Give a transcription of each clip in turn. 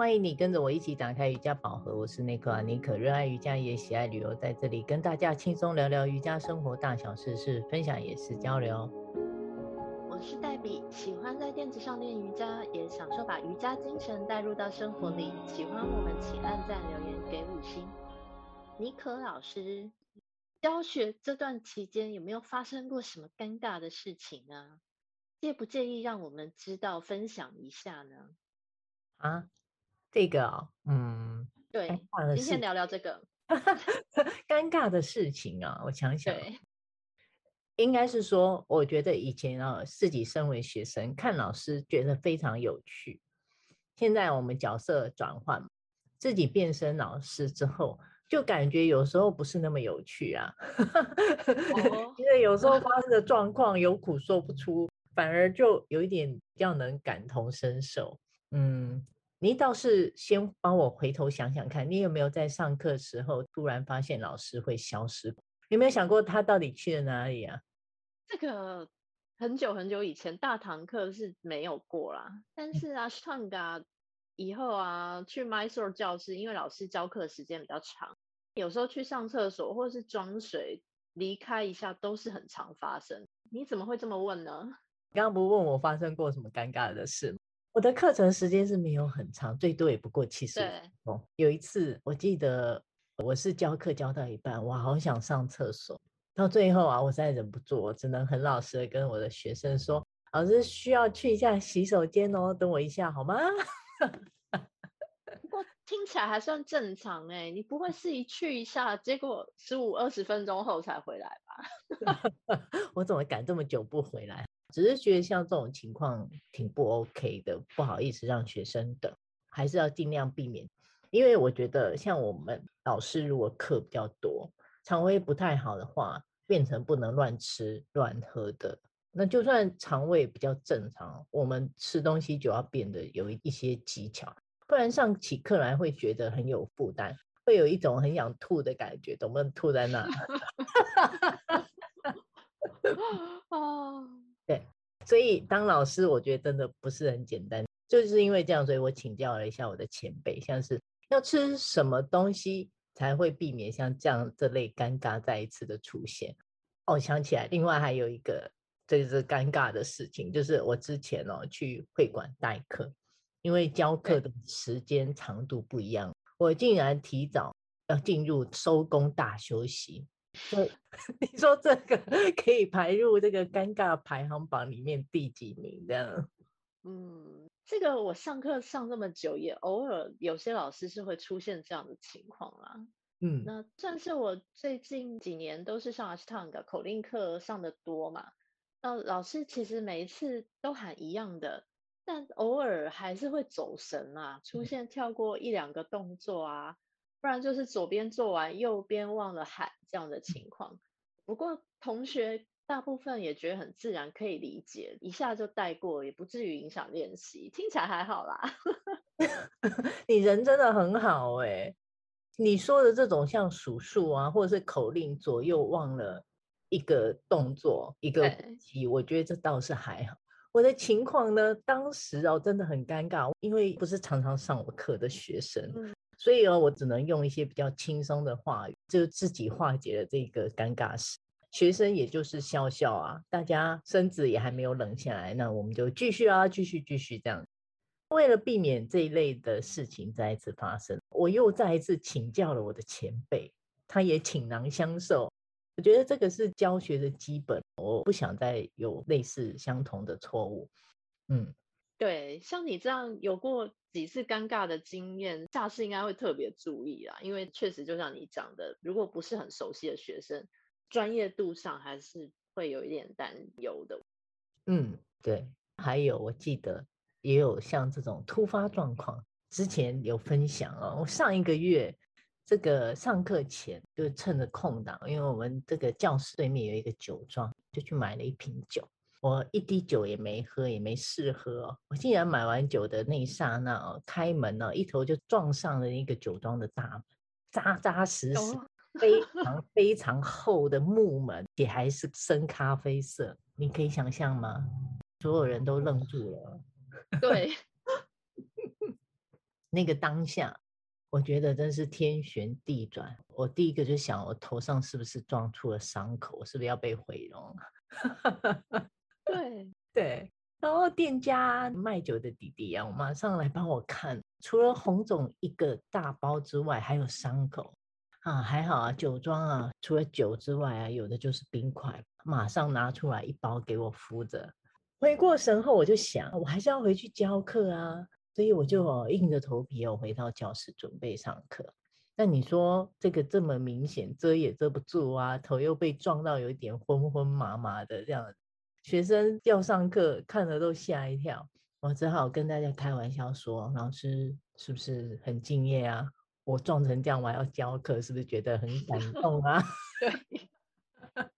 欢迎你跟着我一起打开瑜伽宝盒，我是内克阿妮可，热爱瑜伽也喜爱旅游，在这里跟大家轻松聊聊瑜伽生活大小事，是分享也是交流。我是黛比，喜欢在垫子上练瑜伽，也享受把瑜伽精神带入到生活里。喜欢我们，请按赞留言给五星。妮可老师，教学这段期间有没有发生过什么尴尬的事情呢？介不介意让我们知道分享一下呢？啊？这个啊、哦，嗯，对，今天聊聊这个 尴尬的事情啊，我想想，应该是说，我觉得以前啊，自己身为学生，看老师觉得非常有趣。现在我们角色转换，自己变身老师之后，就感觉有时候不是那么有趣啊，哦、因为有时候发生的状况有苦说不出，反而就有一点比较能感同身受，嗯。你倒是先帮我回头想想看，你有没有在上课时候突然发现老师会消失？有没有想过他到底去了哪里啊？这个很久很久以前大堂课是没有过啦，但是啊，Ashtanga 以后啊，去 Mysore 教室，因为老师教课时间比较长，有时候去上厕所或者是装水离开一下都是很常发生。你怎么会这么问呢？刚刚不问我发生过什么尴尬的事吗？我的课程时间是没有很长，最多也不过七十分钟。有一次，我记得我是教课教到一半，我好想上厕所，到最后啊，我实在忍不住，我只能很老实的跟我的学生说：“老师需要去一下洗手间哦，等我一下好吗？”不过听起来还算正常哎，你不会是一去一下，结果十五二十分钟后才回来吧？我怎么敢这么久不回来？只是觉得像这种情况挺不 OK 的，不好意思让学生等，还是要尽量避免。因为我觉得像我们老师如果课比较多，肠胃不太好的话，变成不能乱吃乱喝的。那就算肠胃比较正常，我们吃东西就要变得有一些技巧，不然上起课来会觉得很有负担，会有一种很想吐的感觉，懂不懂？吐在那。哦。对，所以当老师，我觉得真的不是很简单。就是因为这样，所以我请教了一下我的前辈，像是要吃什么东西才会避免像这样这类尴尬再一次的出现。哦，想起来，另外还有一个这是尴尬的事情，就是我之前哦去会馆代课，因为教课的时间长度不一样，我竟然提早要进入收工大休息。对，你说这个 可以排入这个尴尬排行榜里面第几名？这样？嗯，这个我上课上这么久，也偶尔有些老师是会出现这样的情况啦。嗯，那算是我最近几年都是上 Ashtanga 口令课上的多嘛。那老师其实每一次都喊一样的，但偶尔还是会走神啊，出现跳过一两个动作啊。不然就是左边做完，右边忘了喊这样的情况。不过同学大部分也觉得很自然，可以理解，一下就带过，也不至于影响练习。听起来还好啦。你人真的很好哎、欸。你说的这种像数数啊，或者是口令左右忘了一个动作一个题，我觉得这倒是还好。我的情况呢，当时哦真的很尴尬，因为不是常常上我课的学生。嗯所以哦，我只能用一些比较轻松的话语，就自己化解了这个尴尬事。学生也就是笑笑啊，大家身子也还没有冷下来，那我们就继续啊，继续继续这样。为了避免这一类的事情再一次发生，我又再一次请教了我的前辈，他也倾囊相授。我觉得这个是教学的基本，我不想再有类似相同的错误。嗯。对，像你这样有过几次尴尬的经验，下次应该会特别注意啦。因为确实就像你讲的，如果不是很熟悉的学生，专业度上还是会有一点担忧的。嗯，对。还有，我记得也有像这种突发状况，之前有分享哦。我上一个月这个上课前就趁着空档，因为我们这个教室对面有一个酒庄，就去买了一瓶酒。我一滴酒也没喝，也没试喝哦。我竟然买完酒的那一刹那哦，开门呢，一头就撞上了一个酒庄的大门，扎扎实实，非常非常厚的木门，也还是深咖啡色。你可以想象吗？所有人都愣住了。对，那个当下，我觉得真是天旋地转。我第一个就想，我头上是不是撞出了伤口？是不是要被毁容？对 对。然后店家卖酒的弟弟啊，我马上来帮我看，除了红肿一个大包之外，还有伤口啊，还好啊，酒庄啊，除了酒之外啊，有的就是冰块，马上拿出来一包给我敷着。回过神后，我就想，我还是要回去教课啊。所以我就硬着头皮又回到教室准备上课。那你说这个这么明显，遮也遮不住啊，头又被撞到有一点昏昏麻麻的这样，学生要上课看了都吓一跳。我只好跟大家开玩笑说：“老师是不是很敬业啊？我撞成这样，我还要教课，是不是觉得很感动啊？” 对。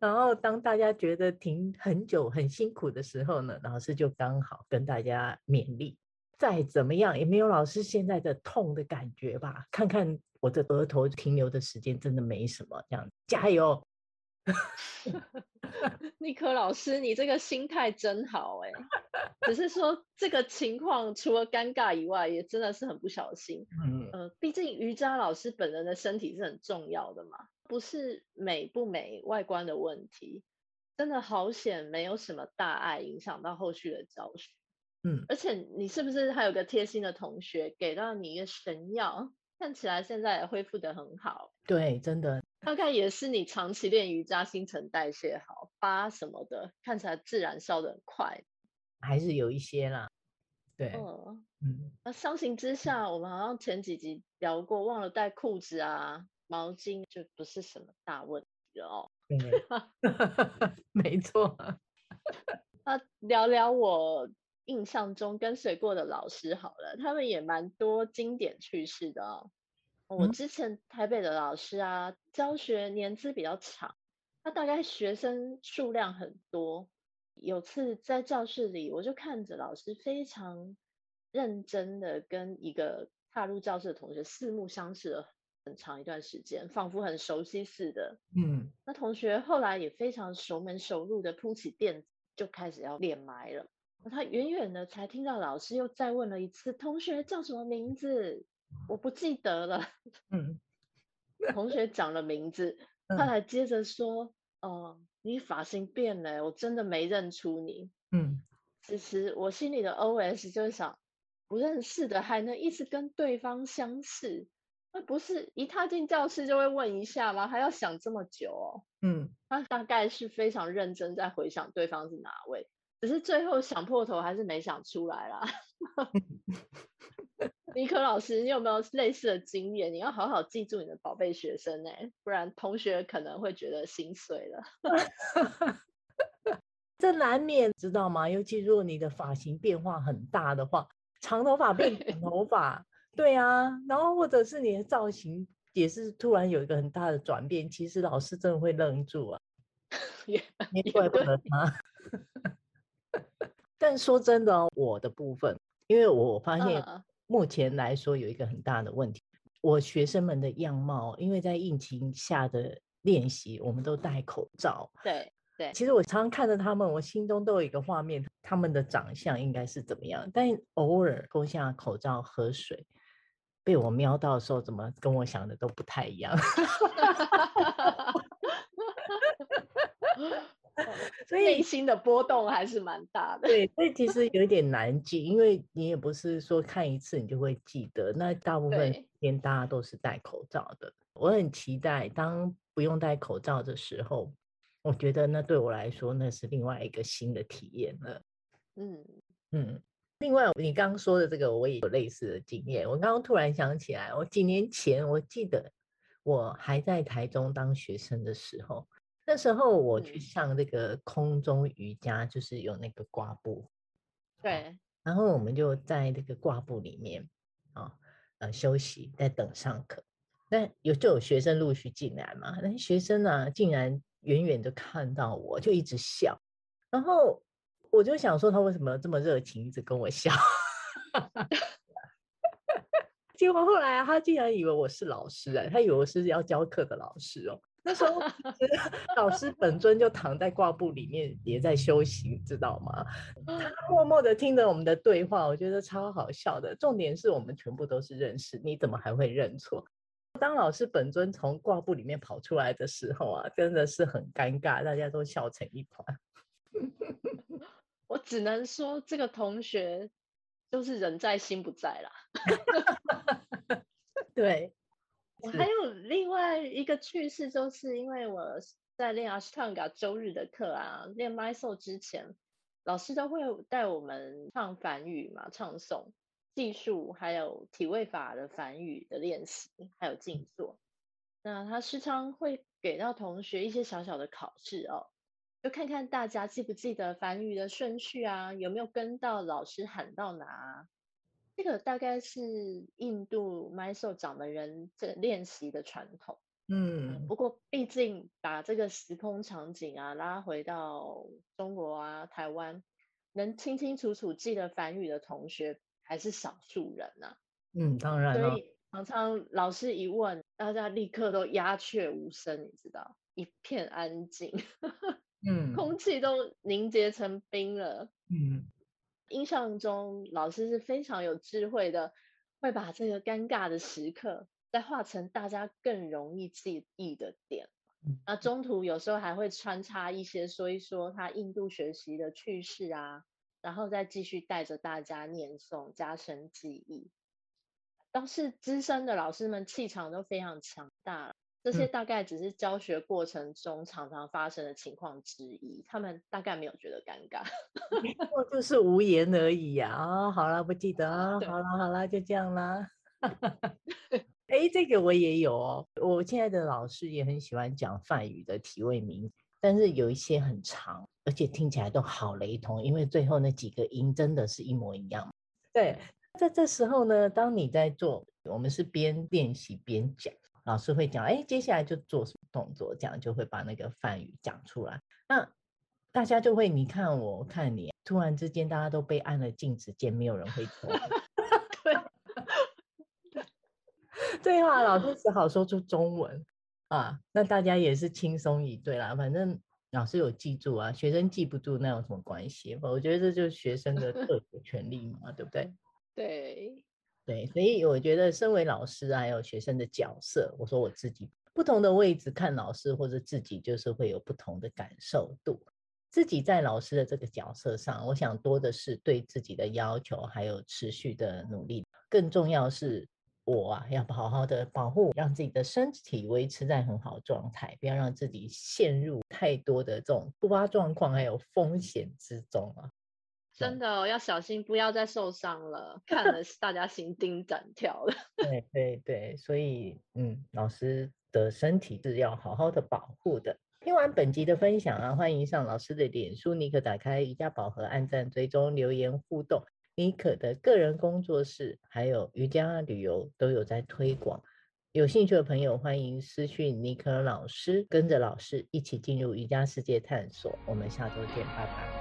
然后当大家觉得停很久很辛苦的时候呢，老师就刚好跟大家勉励，再怎么样也没有老师现在的痛的感觉吧？看看我的额头停留的时间真的没什么，这样加油！尼克老师，你这个心态真好哎！只是说这个情况除了尴尬以外，也真的是很不小心。嗯呃，毕竟瑜伽老师本人的身体是很重要的嘛。不是美不美外观的问题，真的好险，没有什么大碍影响到后续的教学。嗯，而且你是不是还有个贴心的同学给到你一个神药？看起来现在也恢复的很好。对，真的，大概也是你长期练瑜伽，新陈代谢好，疤什么的看起来自然消得很快。还是有一些啦。对，嗯嗯。那相形之下，我们好像前几集聊过，忘了带裤子啊。毛巾就不是什么大问题了哦。对，没错。那聊聊我印象中跟随过的老师好了，他们也蛮多经典趣事的哦。我之前台北的老师啊，教学年资比较长，他大概学生数量很多。有次在教室里，我就看着老师非常认真的跟一个踏入教室的同学四目相视了。很长一段时间，仿佛很熟悉似的。嗯，那同学后来也非常熟门熟路的铺起垫子，就开始要练埋了。那他远远的才听到老师又再问了一次：“同学叫什么名字？”我不记得了。嗯，同学讲了名字，他还接着说：“哦、你发型变了，我真的没认出你。”嗯，其实我心里的 OS 就是想，不认识的还能一直跟对方相似。那不是一踏进教室就会问一下吗？还要想这么久哦。嗯，他大概是非常认真在回想对方是哪位，只是最后想破头还是没想出来啦。尼克老师，你有没有类似的经验？你要好好记住你的宝贝学生呢，不然同学可能会觉得心碎了。这难免知道吗？尤其如果你的发型变化很大的话，长头发变短头发。对啊，然后或者是你的造型也是突然有一个很大的转变，其实老师真的会愣住啊，也你怪不得他。但说真的哦，我的部分，因为我发现目前来说有一个很大的问题，我学生们的样貌，因为在疫情下的练习，我们都戴口罩。对。对，其实我常常看着他们，我心中都有一个画面，他们的长相应该是怎么样。但偶尔脱下口罩喝水，被我瞄到的时候，怎么跟我想的都不太一样。所以内心的波动还是蛮大的。对，所以其实有点难记，因为你也不是说看一次你就会记得。那大部分时间大家都是戴口罩的。我很期待当不用戴口罩的时候。我觉得那对我来说，那是另外一个新的体验了。嗯嗯，另外你刚刚说的这个，我也有类似的经验。我刚刚突然想起来，我几年前我记得我还在台中当学生的时候，那时候我去上这个空中瑜伽，就是有那个挂布。对，然后我们就在这个挂布里面啊，呃，休息，在等上课。那有就有学生陆续进来嘛，那学生呢、啊，竟然。远远的看到我就一直笑，然后我就想说他为什么这么热情，一直跟我笑。结果后来他竟然以为我是老师啊，他以为我是要教课的老师哦。那时候 老师本尊就躺在挂布里面，也在修行，知道吗？他默默的听着我们的对话，我觉得超好笑的。重点是我们全部都是认识，你怎么还会认错？当老师本尊从挂布里面跑出来的时候啊，真的是很尴尬，大家都笑成一团。我只能说，这个同学就是人在心不在啦。对。我还有另外一个趣事，就是因为我在练阿斯汤加周日的课啊，练 My Soul 之前，老师都会带我们唱梵语嘛，唱诵、技术，还有体位法的梵语的练习，还有静坐。那他时常会给到同学一些小小的考试哦，就看看大家记不记得梵语的顺序啊，有没有跟到老师喊到哪。这个大概是印度 Mysore 掌门人这练习的传统，嗯，不过毕竟把这个时空场景啊拉回到中国啊、台湾，能清清楚楚记得梵语的同学还是少数人呐、啊。嗯，当然了。所以常常老师一问，大家立刻都鸦雀无声，你知道，一片安静，嗯，空气都凝结成冰了，嗯。印象中，老师是非常有智慧的，会把这个尴尬的时刻再化成大家更容易记忆的点。那中途有时候还会穿插一些说一说他印度学习的趣事啊，然后再继续带着大家念诵，加深记忆。倒是资深的老师们气场都非常强大。这些大概只是教学过程中常常发生的情况之一，他们大概没有觉得尴尬，我就是无言而已呀。啊，好了，不记得啊，好了好了，就这样啦。哎，这个我也有哦，我现在的老师也很喜欢讲梵语的体位名，但是有一些很长，而且听起来都好雷同，因为最后那几个音真的是一模一样。对，在这时候呢，当你在做，我们是边练习边讲。老师会讲，哎，接下来就做什么动作，这样就会把那个梵语讲出来。那大家就会你看我看你，突然之间大家都被按了镜子键，没有人会做。对，对话老师只好说出中文啊，那大家也是轻松以对啦。反正老师有记住啊，学生记不住那有什么关系？我觉得这就是学生的特有权利嘛，对不对？对。对，所以我觉得身为老师还有学生的角色，我说我自己不同的位置看老师或者自己就是会有不同的感受度。自己在老师的这个角色上，我想多的是对自己的要求，还有持续的努力。更重要是，我啊要好好的保护，让自己的身体维持在很好状态，不要让自己陷入太多的这种突发状况还有风险之中啊。真的哦，要小心，不要再受伤了。看了大家心惊胆跳了。对对对，所以嗯，老师的身体是要好好的保护的。听完本集的分享啊，欢迎上老师的脸书，妮可打开瑜伽宝盒，按赞追踪留言互动。妮可的个人工作室还有瑜伽旅游都有在推广，有兴趣的朋友欢迎私讯妮可老师，跟着老师一起进入瑜伽世界探索。我们下周见，拜拜。